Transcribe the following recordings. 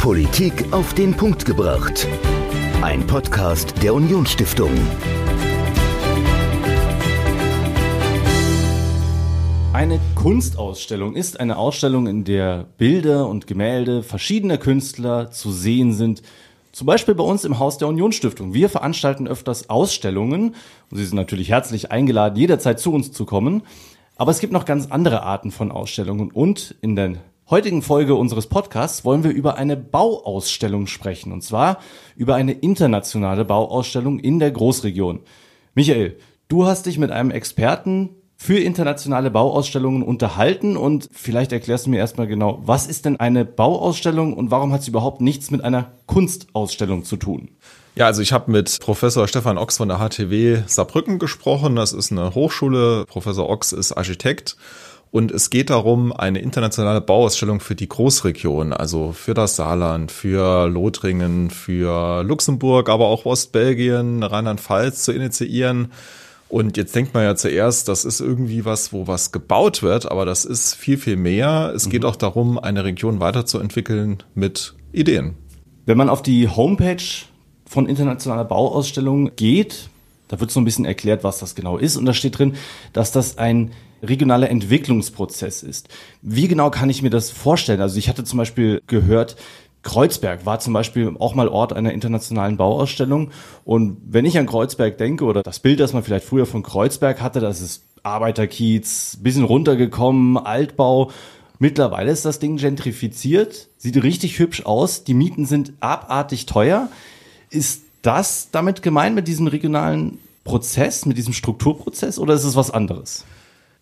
Politik auf den Punkt gebracht. Ein Podcast der Unionsstiftung. Eine Kunstausstellung ist eine Ausstellung, in der Bilder und Gemälde verschiedener Künstler zu sehen sind. Zum Beispiel bei uns im Haus der Unionsstiftung. Wir veranstalten öfters Ausstellungen und Sie sind natürlich herzlich eingeladen, jederzeit zu uns zu kommen. Aber es gibt noch ganz andere Arten von Ausstellungen und in der heutigen Folge unseres Podcasts wollen wir über eine Bauausstellung sprechen. Und zwar über eine internationale Bauausstellung in der Großregion. Michael, du hast dich mit einem Experten für internationale Bauausstellungen unterhalten und vielleicht erklärst du mir erstmal genau, was ist denn eine Bauausstellung und warum hat sie überhaupt nichts mit einer Kunstausstellung zu tun? Ja, also ich habe mit Professor Stefan Ochs von der HTW Saarbrücken gesprochen. Das ist eine Hochschule. Professor Ochs ist Architekt und es geht darum, eine internationale Bauausstellung für die Großregion, also für das Saarland, für Lothringen, für Luxemburg, aber auch Ostbelgien, Rheinland-Pfalz zu initiieren. Und jetzt denkt man ja zuerst, das ist irgendwie was, wo was gebaut wird, aber das ist viel, viel mehr. Es mhm. geht auch darum, eine Region weiterzuentwickeln mit Ideen. Wenn man auf die Homepage von internationaler Bauausstellung geht, da wird so ein bisschen erklärt, was das genau ist. Und da steht drin, dass das ein regionaler Entwicklungsprozess ist. Wie genau kann ich mir das vorstellen? Also ich hatte zum Beispiel gehört, Kreuzberg war zum Beispiel auch mal Ort einer internationalen Bauausstellung. Und wenn ich an Kreuzberg denke oder das Bild, das man vielleicht früher von Kreuzberg hatte, das ist Arbeiterkiez, bisschen runtergekommen, Altbau. Mittlerweile ist das Ding gentrifiziert, sieht richtig hübsch aus, die Mieten sind abartig teuer. Ist das damit gemeint mit diesem regionalen Prozess, mit diesem Strukturprozess oder ist es was anderes?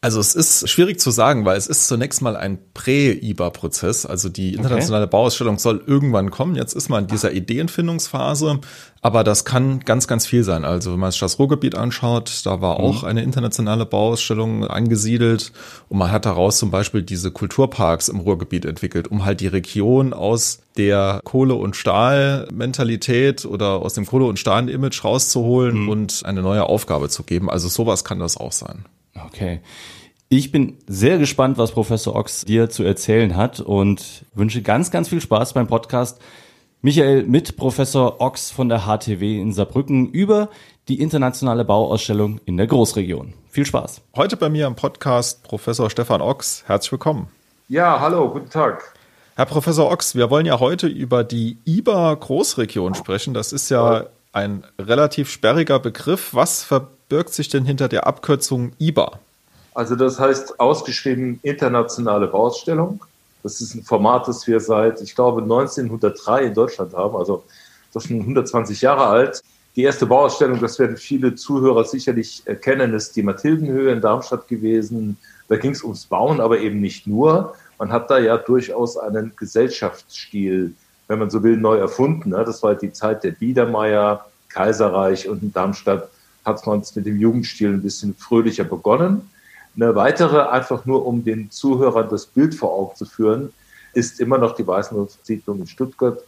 Also es ist schwierig zu sagen, weil es ist zunächst mal ein Prä-IBA-Prozess. Also die internationale okay. Bauausstellung soll irgendwann kommen. Jetzt ist man in dieser Ideenfindungsphase, aber das kann ganz, ganz viel sein. Also wenn man sich das Ruhrgebiet anschaut, da war mhm. auch eine internationale Bauausstellung angesiedelt und man hat daraus zum Beispiel diese Kulturparks im Ruhrgebiet entwickelt, um halt die Region aus der Kohle- und Stahl-Mentalität oder aus dem Kohle- und Stahl-Image rauszuholen mhm. und eine neue Aufgabe zu geben. Also sowas kann das auch sein. Okay. Ich bin sehr gespannt, was Professor Ochs dir zu erzählen hat und wünsche ganz, ganz viel Spaß beim Podcast. Michael mit Professor Ochs von der HTW in Saarbrücken über die internationale Bauausstellung in der Großregion. Viel Spaß. Heute bei mir am Podcast Professor Stefan Ochs. Herzlich willkommen. Ja, hallo, guten Tag. Herr Professor Ochs, wir wollen ja heute über die IBA Großregion sprechen. Das ist ja ein relativ sperriger Begriff. Was verbirgt sich denn hinter der Abkürzung IBA? Also das heißt ausgeschrieben internationale Bauausstellung. Das ist ein Format, das wir seit, ich glaube, 1903 in Deutschland haben, also das ist schon 120 Jahre alt. Die erste Bauausstellung, das werden viele Zuhörer sicherlich kennen, ist die Mathildenhöhe in Darmstadt gewesen. Da ging es ums Bauen, aber eben nicht nur. Man hat da ja durchaus einen Gesellschaftsstil, wenn man so will, neu erfunden. Das war die Zeit der Biedermeier, Kaiserreich und in Darmstadt hat man es mit dem Jugendstil ein bisschen fröhlicher begonnen. Eine weitere, einfach nur um den Zuhörern das Bild vor Augen zu führen, ist immer noch die Weißenhofsiedlung in Stuttgart.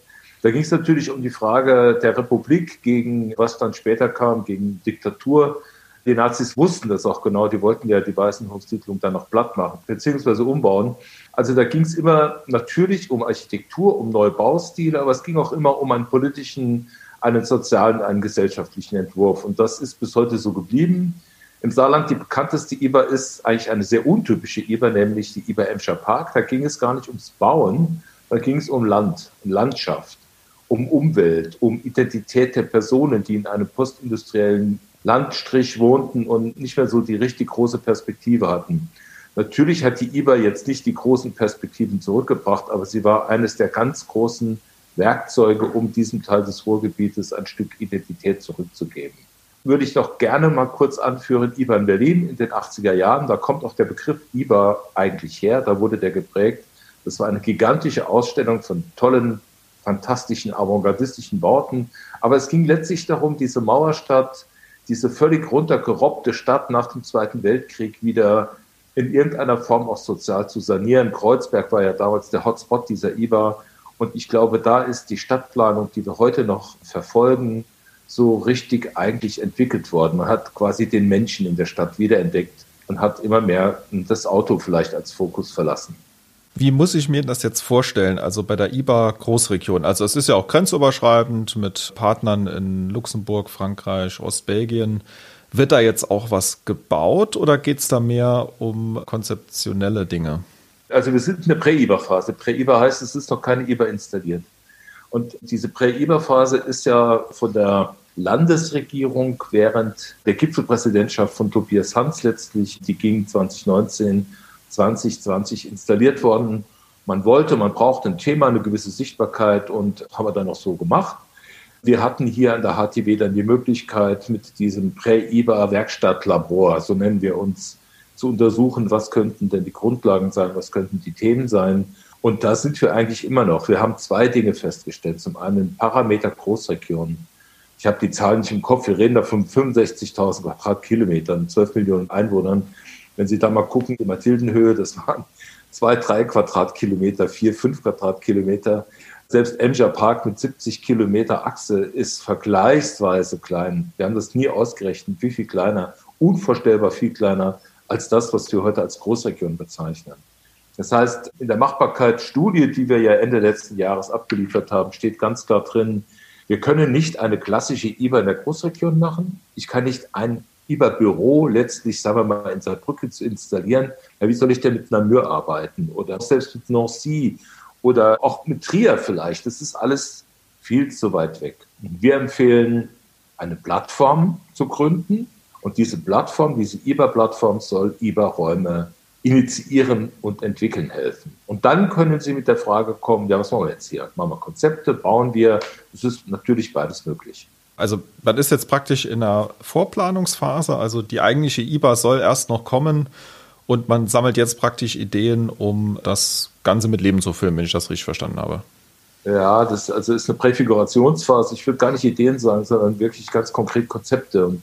Da ging es natürlich um die Frage der Republik gegen, was dann später kam, gegen Diktatur. Die Nazis wussten das auch genau, die wollten ja die Weißenhofsiedlung dann noch platt machen, beziehungsweise umbauen. Also da ging es immer natürlich um Architektur, um neue Baustile, aber es ging auch immer um einen politischen, einen sozialen, einen gesellschaftlichen Entwurf. Und das ist bis heute so geblieben. Im Saarland die bekannteste IBA ist eigentlich eine sehr untypische IBA, nämlich die IBA Emscher Park. Da ging es gar nicht ums Bauen, da ging es um Land, um Landschaft, um Umwelt, um Identität der Personen, die in einem postindustriellen Landstrich wohnten und nicht mehr so die richtig große Perspektive hatten. Natürlich hat die IBA jetzt nicht die großen Perspektiven zurückgebracht, aber sie war eines der ganz großen Werkzeuge, um diesem Teil des Ruhrgebietes ein Stück Identität zurückzugeben würde ich doch gerne mal kurz anführen, IBA in Berlin in den 80er Jahren. Da kommt auch der Begriff IBA eigentlich her. Da wurde der geprägt. Das war eine gigantische Ausstellung von tollen, fantastischen, avantgardistischen Bauten. Aber es ging letztlich darum, diese Mauerstadt, diese völlig runtergerobbte Stadt nach dem Zweiten Weltkrieg wieder in irgendeiner Form auch sozial zu sanieren. Kreuzberg war ja damals der Hotspot dieser IBA. Und ich glaube, da ist die Stadtplanung, die wir heute noch verfolgen, so richtig eigentlich entwickelt worden. Man hat quasi den Menschen in der Stadt wiederentdeckt und hat immer mehr das Auto vielleicht als Fokus verlassen. Wie muss ich mir das jetzt vorstellen? Also bei der IBA Großregion. Also es ist ja auch grenzüberschreitend mit Partnern in Luxemburg, Frankreich, Ostbelgien. Wird da jetzt auch was gebaut oder geht es da mehr um konzeptionelle Dinge? Also wir sind in der Prä-IBA-Phase. Prä-IBA heißt, es ist noch keine IBA installiert. Und diese Prä-IBA-Phase ist ja von der Landesregierung während der Gipfelpräsidentschaft von Tobias Hans letztlich, die ging 2019, 2020 installiert worden. Man wollte, man brauchte ein Thema, eine gewisse Sichtbarkeit und haben wir dann auch so gemacht. Wir hatten hier an der HTW dann die Möglichkeit, mit diesem Prä-IBA-Werkstattlabor, so nennen wir uns, zu untersuchen, was könnten denn die Grundlagen sein, was könnten die Themen sein. Und da sind wir eigentlich immer noch. Wir haben zwei Dinge festgestellt. Zum einen Parameter Großregionen. Ich habe die Zahlen nicht im Kopf. Wir reden da von 65.000 Quadratkilometern, 12 Millionen Einwohnern. Wenn Sie da mal gucken, die Mathildenhöhe, das waren zwei, drei Quadratkilometer, vier, fünf Quadratkilometer. Selbst Emscher Park mit 70 Kilometer Achse ist vergleichsweise klein. Wir haben das nie ausgerechnet, wie viel kleiner, unvorstellbar viel kleiner als das, was wir heute als Großregion bezeichnen. Das heißt, in der Machbarkeitsstudie, die wir ja Ende letzten Jahres abgeliefert haben, steht ganz klar drin, wir können nicht eine klassische IBA in der Großregion machen. Ich kann nicht ein IBA-Büro letztlich, sagen wir mal, in Saarbrücken zu installieren. Ja, wie soll ich denn mit Namur arbeiten? Oder selbst mit Nancy oder auch mit Trier vielleicht. Das ist alles viel zu weit weg. Wir empfehlen, eine Plattform zu gründen. Und diese Plattform, diese IBA-Plattform soll IBA-Räume initiieren und entwickeln helfen. Und dann können Sie mit der Frage kommen, ja, was machen wir jetzt hier? Machen wir Konzepte, bauen wir? Es ist natürlich beides möglich. Also man ist jetzt praktisch in der Vorplanungsphase, also die eigentliche IBA soll erst noch kommen und man sammelt jetzt praktisch Ideen, um das Ganze mit Leben zu füllen, wenn ich das richtig verstanden habe. Ja, das also ist eine Präfigurationsphase. Ich würde gar nicht Ideen sagen, sondern wirklich ganz konkret Konzepte und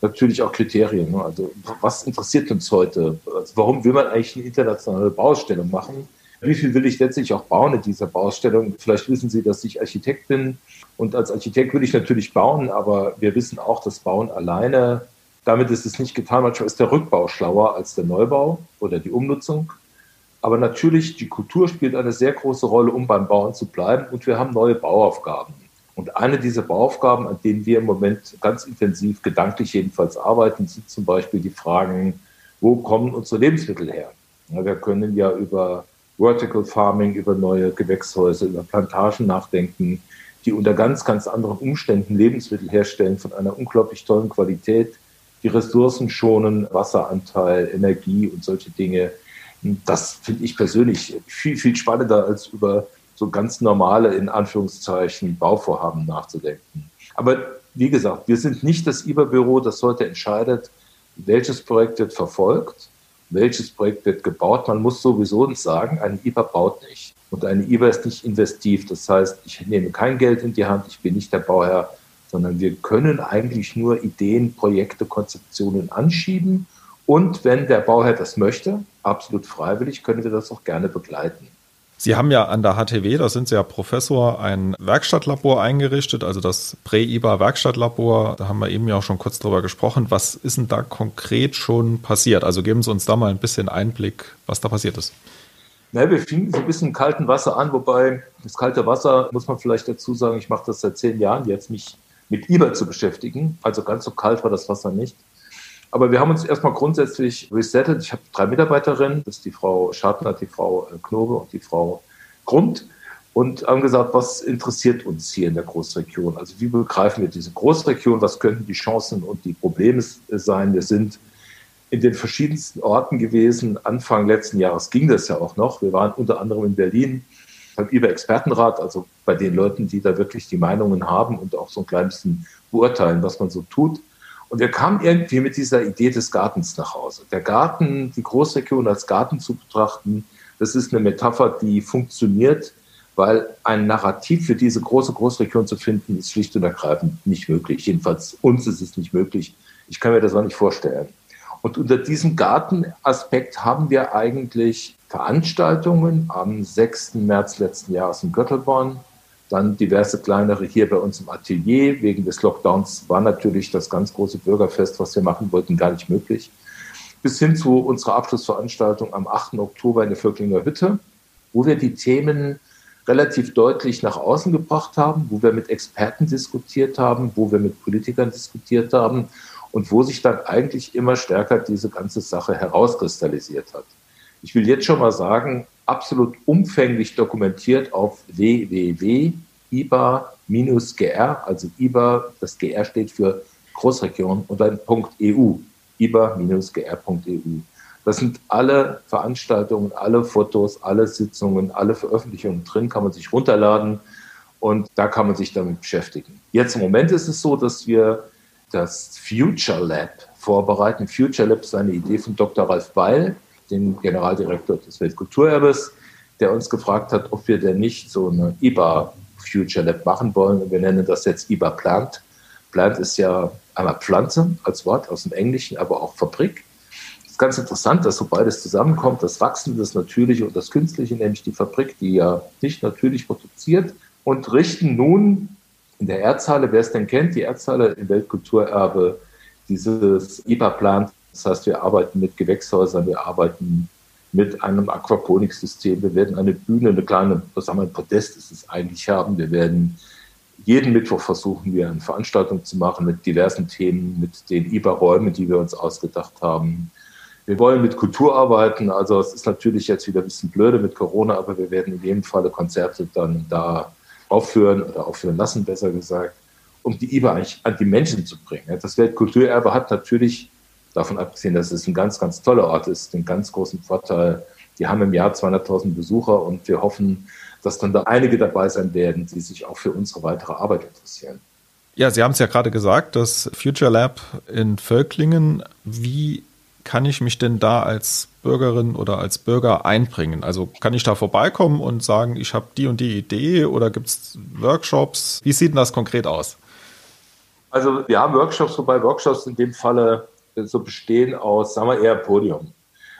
natürlich auch Kriterien. Ne? Also was interessiert uns heute? Also warum will man eigentlich eine internationale Baustellung machen? Wie viel will ich letztlich auch bauen in dieser Baustellung? Vielleicht wissen Sie, dass ich Architekt bin und als Architekt will ich natürlich bauen, aber wir wissen auch, dass Bauen alleine damit ist es nicht getan. Manchmal ist der Rückbau schlauer als der Neubau oder die Umnutzung. Aber natürlich, die Kultur spielt eine sehr große Rolle, um beim Bauen zu bleiben. Und wir haben neue Bauaufgaben. Und eine dieser Bauaufgaben, an denen wir im Moment ganz intensiv, gedanklich jedenfalls arbeiten, sind zum Beispiel die Fragen, wo kommen unsere Lebensmittel her? wir können ja über Vertical Farming, über neue Gewächshäuser, über Plantagen nachdenken, die unter ganz, ganz anderen Umständen Lebensmittel herstellen von einer unglaublich tollen Qualität, die Ressourcen schonen, Wasseranteil, Energie und solche Dinge. Das finde ich persönlich viel, viel spannender, als über so ganz normale, in Anführungszeichen, Bauvorhaben nachzudenken. Aber wie gesagt, wir sind nicht das IBA-Büro, das heute entscheidet, welches Projekt wird verfolgt, welches Projekt wird gebaut. Man muss sowieso sagen, eine IBA baut nicht. Und eine IBA ist nicht investiv. Das heißt, ich nehme kein Geld in die Hand, ich bin nicht der Bauherr, sondern wir können eigentlich nur Ideen, Projekte, Konzeptionen anschieben. Und wenn der Bauherr das möchte, absolut freiwillig, können wir das auch gerne begleiten. Sie haben ja an der HTW, da sind Sie ja Professor, ein Werkstattlabor eingerichtet, also das Prä-IBA Werkstattlabor. Da haben wir eben ja auch schon kurz drüber gesprochen. Was ist denn da konkret schon passiert? Also geben Sie uns da mal ein bisschen Einblick, was da passiert ist. Na, wir fingen so ein bisschen kalten Wasser an, wobei das kalte Wasser, muss man vielleicht dazu sagen, ich mache das seit zehn Jahren jetzt, mich mit IBA zu beschäftigen. Also ganz so kalt war das Wasser nicht. Aber wir haben uns erstmal grundsätzlich resettet. Ich habe drei Mitarbeiterinnen, das ist die Frau Schartner, die Frau äh, Knobe und die Frau Grund und haben gesagt, was interessiert uns hier in der Großregion? Also wie begreifen wir diese Großregion? Was könnten die Chancen und die Probleme sein? Wir sind in den verschiedensten Orten gewesen. Anfang letzten Jahres ging das ja auch noch. Wir waren unter anderem in Berlin, beim IBA-Expertenrat, also bei den Leuten, die da wirklich die Meinungen haben und auch so ein klein beurteilen, was man so tut. Und wir kamen irgendwie mit dieser Idee des Gartens nach Hause. Der Garten, die Großregion als Garten zu betrachten, das ist eine Metapher, die funktioniert, weil ein Narrativ für diese große Großregion zu finden, ist schlicht und ergreifend nicht möglich. Jedenfalls uns ist es nicht möglich. Ich kann mir das auch nicht vorstellen. Und unter diesem Gartenaspekt haben wir eigentlich Veranstaltungen am 6. März letzten Jahres in Göttelborn, dann diverse kleinere hier bei uns im Atelier. Wegen des Lockdowns war natürlich das ganz große Bürgerfest, was wir machen wollten, gar nicht möglich. Bis hin zu unserer Abschlussveranstaltung am 8. Oktober in der Völklinger Hütte. wo wir die Themen relativ deutlich nach außen gebracht haben, wo wir mit Experten diskutiert haben, wo wir mit Politikern diskutiert haben und wo sich dann eigentlich immer stärker diese ganze Sache herauskristallisiert hat. Ich will jetzt schon mal sagen, absolut umfänglich dokumentiert auf www.iba-gr, also IBA, das GR steht für Großregion und dann .eu, iba-gr.eu. Das sind alle Veranstaltungen, alle Fotos, alle Sitzungen, alle Veröffentlichungen drin, kann man sich runterladen und da kann man sich damit beschäftigen. Jetzt im Moment ist es so, dass wir das Future Lab vorbereiten. Future Lab ist eine Idee von Dr. Ralf Beil, dem Generaldirektor des Weltkulturerbes, der uns gefragt hat, ob wir denn nicht so eine IBA Future Lab machen wollen. Und wir nennen das jetzt IBA Plant. Plant ist ja einmal Pflanze als Wort aus dem Englischen, aber auch Fabrik ganz interessant, dass so beides zusammenkommt, das Wachsen, das Natürliche und das Künstliche, nämlich die Fabrik, die ja nicht natürlich produziert und richten nun in der Erdhalle, wer es denn kennt, die Erdhalle im Weltkulturerbe, dieses IBA-Plan. Das heißt, wir arbeiten mit Gewächshäusern, wir arbeiten mit einem Aquaponiksystem. Wir werden eine Bühne, eine kleine, was sagen wir, ein Podest ist es eigentlich haben. Wir werden jeden Mittwoch versuchen wir eine Veranstaltung zu machen mit diversen Themen, mit den IBA-Räumen, die wir uns ausgedacht haben. Wir wollen mit Kultur arbeiten. Also es ist natürlich jetzt wieder ein bisschen blöde mit Corona, aber wir werden in jedem Falle Konzerte dann da aufführen oder aufführen lassen, besser gesagt, um die IBA eigentlich an die Menschen zu bringen. Das Weltkulturerbe hat natürlich, davon abgesehen, dass es ein ganz, ganz toller Ort ist, den ganz großen Vorteil. Die haben im Jahr 200.000 Besucher und wir hoffen, dass dann da einige dabei sein werden, die sich auch für unsere weitere Arbeit interessieren. Ja, Sie haben es ja gerade gesagt, das Future Lab in Völklingen. Wie kann ich mich denn da als Bürgerin oder als Bürger einbringen? Also kann ich da vorbeikommen und sagen, ich habe die und die Idee oder gibt es Workshops? Wie sieht denn das konkret aus? Also wir haben Workshops, wobei Workshops in dem Falle so bestehen aus, sagen wir eher Podium.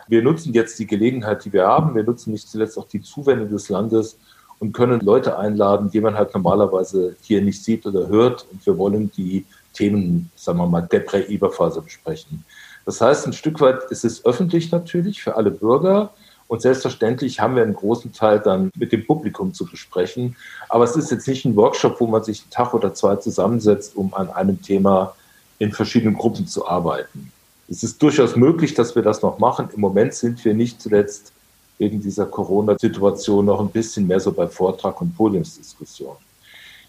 Wir nutzen jetzt die Gelegenheit, die wir haben. Wir nutzen nicht zuletzt auch die Zuwendung des Landes und können Leute einladen, die man halt normalerweise hier nicht sieht oder hört. Und wir wollen die Themen, sagen wir mal, der Prä-Iber-Phase besprechen. Das heißt, ein Stück weit ist es öffentlich natürlich für alle Bürger. Und selbstverständlich haben wir einen großen Teil dann mit dem Publikum zu besprechen. Aber es ist jetzt nicht ein Workshop, wo man sich einen Tag oder zwei zusammensetzt, um an einem Thema in verschiedenen Gruppen zu arbeiten. Es ist durchaus möglich, dass wir das noch machen. Im Moment sind wir nicht zuletzt wegen dieser Corona-Situation noch ein bisschen mehr so bei Vortrag und Podiumsdiskussion.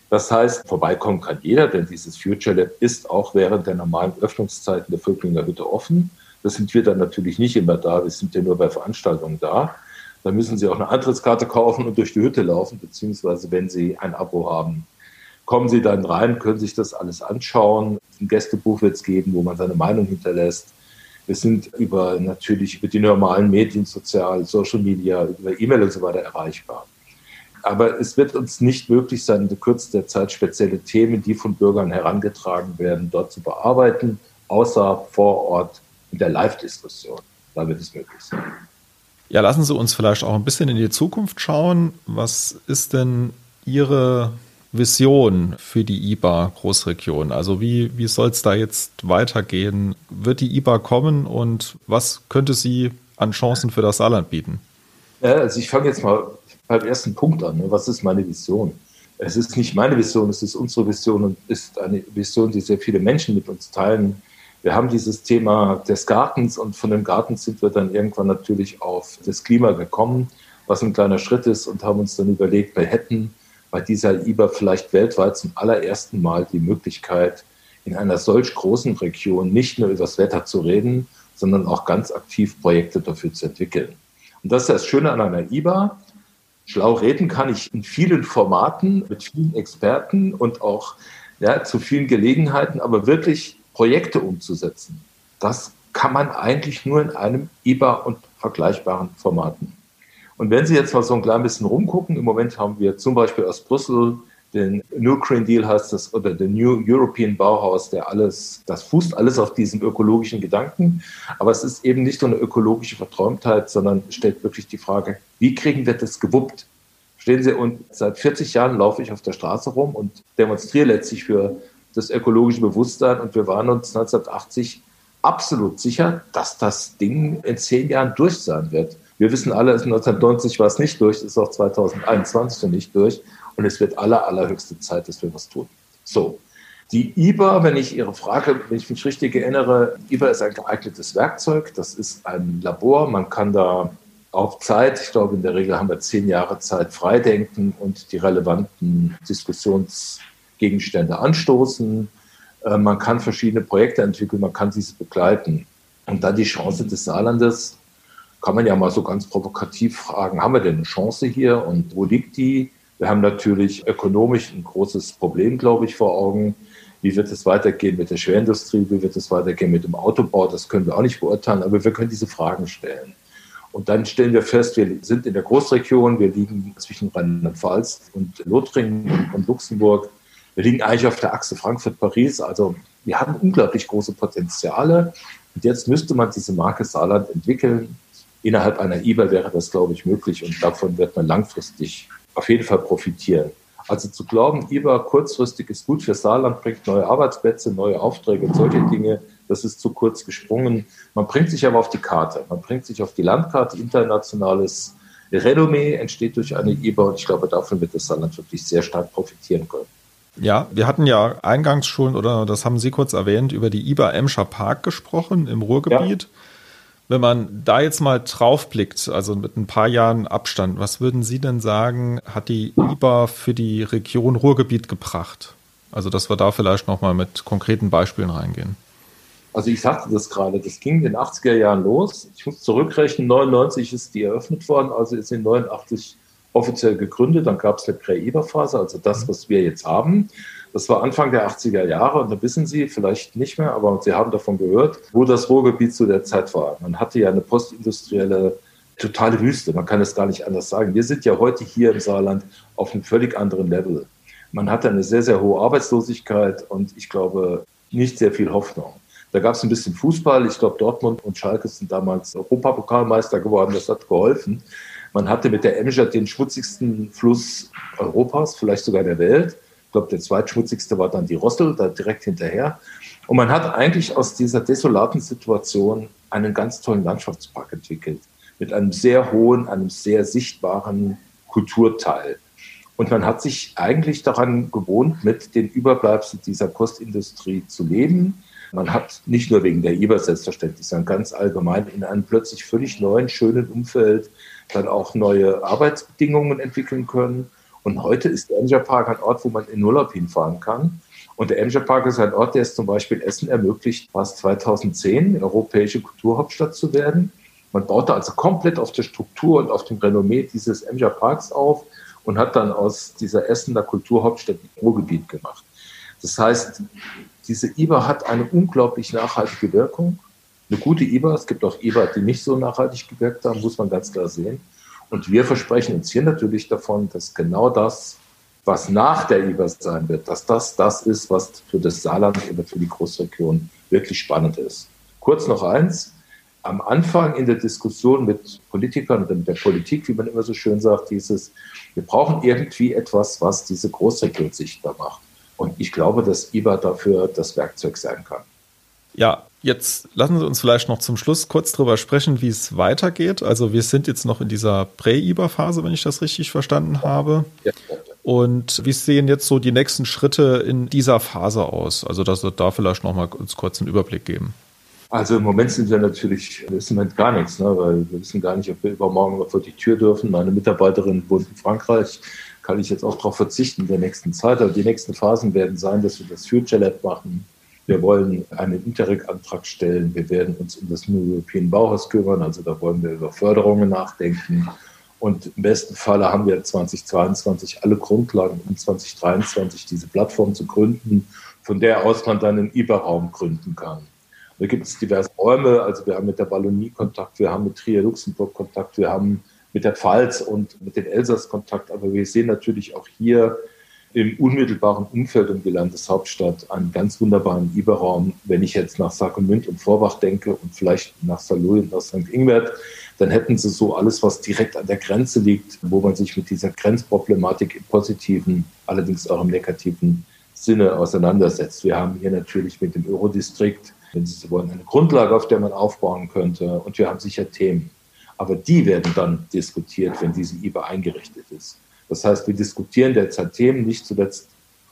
Das heißt, vorbeikommen kann jeder, denn dieses Future Lab ist auch während der normalen Öffnungszeiten der Völklinger Hütte offen. Das sind wir dann natürlich nicht immer da, wir sind ja nur bei Veranstaltungen da. Da müssen Sie auch eine Antrittskarte kaufen und durch die Hütte laufen, beziehungsweise wenn Sie ein Abo haben, kommen Sie dann rein, können sich das alles anschauen. Ein Gästebuch wird es geben, wo man seine Meinung hinterlässt. Wir sind über natürlich über die normalen Medien, sozial, Social Media, über E-Mail und so weiter erreichbar. Aber es wird uns nicht möglich sein, in der Kürze der Zeit spezielle Themen, die von Bürgern herangetragen werden, dort zu bearbeiten, außer vor Ort in der Live-Diskussion. Da wird es möglich sein. Ja, lassen Sie uns vielleicht auch ein bisschen in die Zukunft schauen. Was ist denn Ihre Vision für die IBA Großregion? Also wie, wie soll es da jetzt weitergehen? Wird die IBA kommen und was könnte sie an Chancen für das Saarland bieten? Ja, also ich fange jetzt mal beim ersten Punkt an. Ne? Was ist meine Vision? Es ist nicht meine Vision, es ist unsere Vision und ist eine Vision, die sehr viele Menschen mit uns teilen. Wir haben dieses Thema des Gartens und von dem Garten sind wir dann irgendwann natürlich auf das Klima gekommen, was ein kleiner Schritt ist und haben uns dann überlegt, wir hätten bei dieser IBA vielleicht weltweit zum allerersten Mal die Möglichkeit, in einer solch großen Region nicht nur über das Wetter zu reden, sondern auch ganz aktiv Projekte dafür zu entwickeln. Und das ist das Schöne an einer IBA. Schlau reden kann ich in vielen Formaten mit vielen Experten und auch ja, zu vielen Gelegenheiten, aber wirklich Projekte umzusetzen, das kann man eigentlich nur in einem IBA und vergleichbaren Formaten. Und wenn Sie jetzt mal so ein klein bisschen rumgucken, im Moment haben wir zum Beispiel aus Brüssel den New Green Deal heißt das, oder der New European Bauhaus, der alles, das fußt alles auf diesem ökologischen Gedanken. Aber es ist eben nicht nur eine ökologische Verträumtheit, sondern stellt wirklich die Frage, wie kriegen wir das gewuppt? Stehen Sie, und seit 40 Jahren laufe ich auf der Straße rum und demonstriere letztlich für das ökologische Bewusstsein. Und wir waren uns 1980 absolut sicher, dass das Ding in zehn Jahren durch sein wird. Wir wissen alle, 1990 war es nicht durch, ist auch 2021 noch nicht durch. Und es wird aller, allerhöchste Zeit, dass wir was tun. So. Die IBA, wenn ich Ihre Frage, wenn ich mich richtig erinnere, IBA ist ein geeignetes Werkzeug. Das ist ein Labor. Man kann da auf Zeit, ich glaube, in der Regel haben wir zehn Jahre Zeit, freidenken und die relevanten Diskussionsgegenstände anstoßen. Äh, man kann verschiedene Projekte entwickeln, man kann diese begleiten. Und dann die Chance des Saarlandes, kann man ja mal so ganz provokativ fragen, haben wir denn eine Chance hier und wo liegt die? Wir haben natürlich ökonomisch ein großes Problem, glaube ich, vor Augen. Wie wird es weitergehen mit der Schwerindustrie? Wie wird es weitergehen mit dem Autobau? Das können wir auch nicht beurteilen, aber wir können diese Fragen stellen. Und dann stellen wir fest, wir sind in der Großregion, wir liegen zwischen Rheinland-Pfalz und Lothringen und Luxemburg. Wir liegen eigentlich auf der Achse Frankfurt-Paris. Also wir haben unglaublich große Potenziale. Und jetzt müsste man diese Marke Saarland entwickeln. Innerhalb einer IBA wäre das, glaube ich, möglich. Und davon wird man langfristig auf jeden Fall profitieren. Also zu glauben, IBA kurzfristig ist gut für Saarland, bringt neue Arbeitsplätze, neue Aufträge und solche Dinge, das ist zu kurz gesprungen. Man bringt sich aber auf die Karte. Man bringt sich auf die Landkarte. Internationales Renommee entsteht durch eine IBA und ich glaube, davon wird das Saarland wirklich sehr stark profitieren können. Ja, wir hatten ja eingangs schon, oder das haben Sie kurz erwähnt, über die IBA Emscher Park gesprochen im Ruhrgebiet. Ja. Wenn man da jetzt mal draufblickt, also mit ein paar Jahren Abstand, was würden Sie denn sagen, hat die IBA für die Region Ruhrgebiet gebracht? Also, dass wir da vielleicht nochmal mit konkreten Beispielen reingehen. Also ich sagte das gerade, das ging in den 80er Jahren los. Ich muss zurückrechnen, 99 ist die eröffnet worden, also ist in 89 offiziell gegründet. Dann gab es eine Prä-IBA-Phase, also das, was wir jetzt haben. Das war Anfang der 80er Jahre und da wissen Sie vielleicht nicht mehr, aber Sie haben davon gehört, wo das Ruhrgebiet zu der Zeit war. Man hatte ja eine postindustrielle totale Wüste, man kann es gar nicht anders sagen. Wir sind ja heute hier im Saarland auf einem völlig anderen Level. Man hatte eine sehr, sehr hohe Arbeitslosigkeit und ich glaube nicht sehr viel Hoffnung. Da gab es ein bisschen Fußball. Ich glaube, Dortmund und Schalke sind damals Europapokalmeister geworden. Das hat geholfen. Man hatte mit der Emscher den schmutzigsten Fluss Europas, vielleicht sogar der Welt. Ich glaube, der zweitschmutzigste war dann die Rossel, da direkt hinterher. Und man hat eigentlich aus dieser desolaten Situation einen ganz tollen Landschaftspark entwickelt. Mit einem sehr hohen, einem sehr sichtbaren Kulturteil. Und man hat sich eigentlich daran gewohnt, mit den Überbleibseln dieser Postindustrie zu leben man hat nicht nur wegen der IBA selbstverständlich, sondern ganz allgemein in einem plötzlich völlig neuen, schönen Umfeld dann auch neue Arbeitsbedingungen entwickeln können. Und heute ist der Emscher Park ein Ort, wo man in Urlaub hinfahren kann. Und der Emscher Park ist ein Ort, der es zum Beispiel Essen ermöglicht, was 2010 europäische Kulturhauptstadt zu werden. Man baute also komplett auf der Struktur und auf dem Renommee dieses Emscher Parks auf und hat dann aus dieser Essener Kulturhauptstadt ein Ruhrgebiet gemacht. Das heißt, diese IBA hat eine unglaublich nachhaltige Wirkung. Eine gute IBA, es gibt auch IBA, die nicht so nachhaltig gewirkt haben, muss man ganz klar sehen. Und wir versprechen uns hier natürlich davon, dass genau das, was nach der IBA sein wird, dass das das ist, was für das Saarland oder für die Großregion wirklich spannend ist. Kurz noch eins. Am Anfang in der Diskussion mit Politikern und mit der Politik, wie man immer so schön sagt, dieses, wir brauchen irgendwie etwas, was diese Großregion sichtbar macht. Und ich glaube, dass IBA dafür das Werkzeug sein kann. Ja, jetzt lassen Sie uns vielleicht noch zum Schluss kurz darüber sprechen, wie es weitergeht. Also wir sind jetzt noch in dieser Prä-IBA-Phase, wenn ich das richtig verstanden habe. Und wie sehen jetzt so die nächsten Schritte in dieser Phase aus? Also dass wir da vielleicht noch mal uns kurz einen Überblick geben. Also im Moment sind wir natürlich, wissen wir gar nichts, ne? weil wir wissen gar nicht, ob wir übermorgen noch vor die Tür dürfen. Meine Mitarbeiterin wohnt in Frankreich kann ich jetzt auch darauf verzichten in der nächsten Zeit. Aber die nächsten Phasen werden sein, dass wir das Future Lab machen. Wir wollen einen Interreg-Antrag stellen. Wir werden uns um das New European Bauhaus kümmern. Also da wollen wir über Förderungen nachdenken. Und im besten Falle haben wir 2022 alle Grundlagen, um 2023 diese Plattform zu gründen, von der aus man dann einen IBA-Raum gründen kann. Da gibt es diverse Räume. Also wir haben mit der Ballonie Kontakt, wir haben mit Trier Luxemburg Kontakt, wir haben mit der Pfalz und mit den Elsass Kontakt. Aber wir sehen natürlich auch hier im unmittelbaren Umfeld um die Landeshauptstadt einen ganz wunderbaren Überraum. Wenn ich jetzt nach Sargemünd und Vorbach denke und vielleicht nach Saarlouis und nach St. Ingbert, dann hätten sie so alles, was direkt an der Grenze liegt, wo man sich mit dieser Grenzproblematik im positiven, allerdings auch im negativen Sinne auseinandersetzt. Wir haben hier natürlich mit dem Eurodistrikt, wenn Sie so wollen, eine Grundlage, auf der man aufbauen könnte. Und wir haben sicher Themen. aber die werden dann diskutiert, wenn diese IBA eingerichtet ist. Das heißt, wir diskutieren derzeit Themen nicht zuletzt,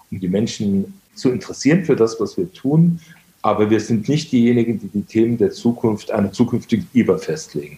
um die Menschen zu interessieren für das, was wir tun, aber wir sind nicht diejenigen, die die Themen der Zukunft, einer zukünftigen IBA festlegen.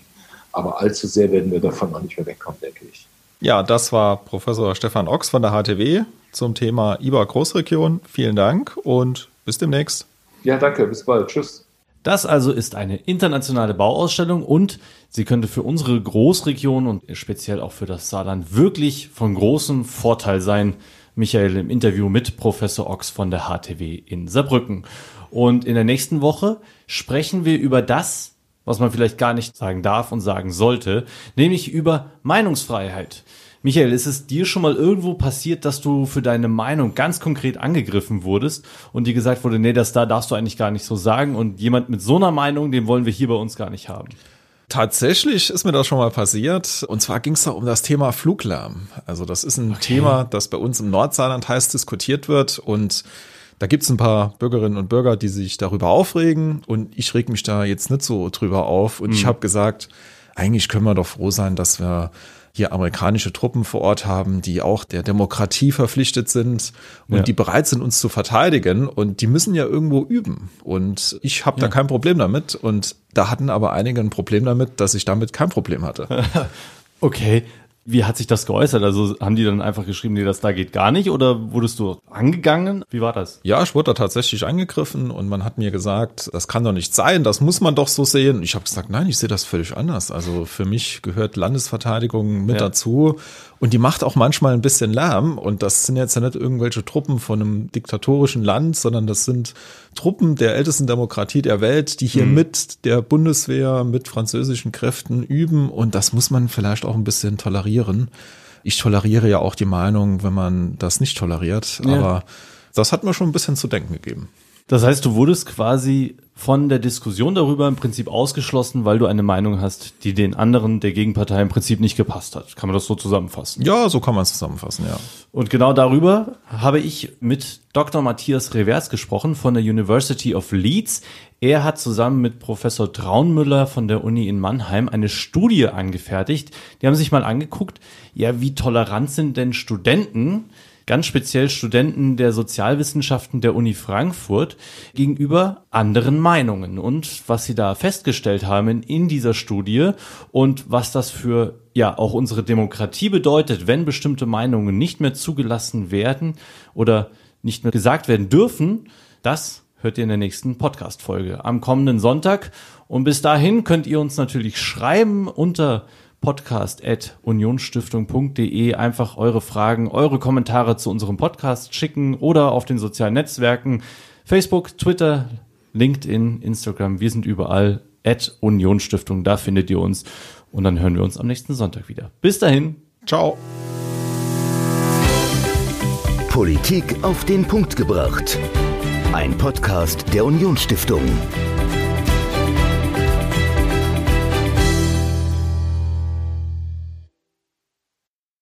Aber allzu sehr werden wir davon auch nicht mehr wegkommen, denke ich. Ja, das war Professor Stefan Ochs von der HTW zum Thema IBA Großregion. Vielen Dank und bis demnächst. Ja, danke, bis bald. Tschüss. Das also ist eine internationale Bauausstellung und sie könnte für unsere Großregion und speziell auch für das Saarland wirklich von großem Vorteil sein. Michael im Interview mit Professor Ochs von der HTW in Saarbrücken. Und in der nächsten Woche sprechen wir über das, was man vielleicht gar nicht sagen darf und sagen sollte, nämlich über Meinungsfreiheit. Michael, ist es dir schon mal irgendwo passiert, dass du für deine Meinung ganz konkret angegriffen wurdest und dir gesagt wurde, nee, das da darfst du eigentlich gar nicht so sagen und jemand mit so einer Meinung, den wollen wir hier bei uns gar nicht haben? Tatsächlich ist mir das schon mal passiert. Und zwar ging es da um das Thema Fluglärm. Also das ist ein okay. Thema, das bei uns im Nordsaarland heiß diskutiert wird. Und da gibt's ein paar Bürgerinnen und Bürger, die sich darüber aufregen. Und ich reg mich da jetzt nicht so drüber auf. Und mhm. ich habe gesagt, eigentlich können wir doch froh sein, dass wir hier amerikanische Truppen vor Ort haben, die auch der Demokratie verpflichtet sind und ja. die bereit sind, uns zu verteidigen. Und die müssen ja irgendwo üben. Und ich habe ja. da kein Problem damit. Und da hatten aber einige ein Problem damit, dass ich damit kein Problem hatte. okay, wie hat sich das geäußert? Also haben die dann einfach geschrieben, nee, das da geht gar nicht oder wurdest du angegangen? Wie war das? Ja, ich wurde da tatsächlich angegriffen und man hat mir gesagt, das kann doch nicht sein, das muss man doch so sehen. Ich habe gesagt, nein, ich sehe das völlig anders. Also für mich gehört Landesverteidigung mit ja. dazu und die macht auch manchmal ein bisschen Lärm. Und das sind jetzt ja nicht irgendwelche Truppen von einem diktatorischen Land, sondern das sind Truppen der ältesten Demokratie der Welt, die hier mhm. mit der Bundeswehr, mit französischen Kräften üben. Und das muss man vielleicht auch ein bisschen tolerieren. Ich toleriere ja auch die Meinung, wenn man das nicht toleriert. Ja. Aber das hat mir schon ein bisschen zu denken gegeben. Das heißt, du wurdest quasi von der Diskussion darüber im Prinzip ausgeschlossen, weil du eine Meinung hast, die den anderen der Gegenpartei im Prinzip nicht gepasst hat. Kann man das so zusammenfassen? Ja, so kann man es zusammenfassen, ja. Und genau darüber habe ich mit Dr. Matthias Revers gesprochen von der University of Leeds. Er hat zusammen mit Professor Traunmüller von der Uni in Mannheim eine Studie angefertigt. Die haben sich mal angeguckt, ja, wie tolerant sind denn Studenten ganz speziell Studenten der Sozialwissenschaften der Uni Frankfurt gegenüber anderen Meinungen und was sie da festgestellt haben in dieser Studie und was das für ja auch unsere Demokratie bedeutet, wenn bestimmte Meinungen nicht mehr zugelassen werden oder nicht mehr gesagt werden dürfen, das hört ihr in der nächsten Podcast-Folge am kommenden Sonntag. Und bis dahin könnt ihr uns natürlich schreiben unter podcast.unionstiftung.de einfach eure Fragen, eure Kommentare zu unserem Podcast schicken oder auf den sozialen Netzwerken Facebook, Twitter, LinkedIn, Instagram. Wir sind überall at Unionsstiftung. Da findet ihr uns. Und dann hören wir uns am nächsten Sonntag wieder. Bis dahin. Ciao. Politik auf den Punkt gebracht. Ein Podcast der Unionsstiftung.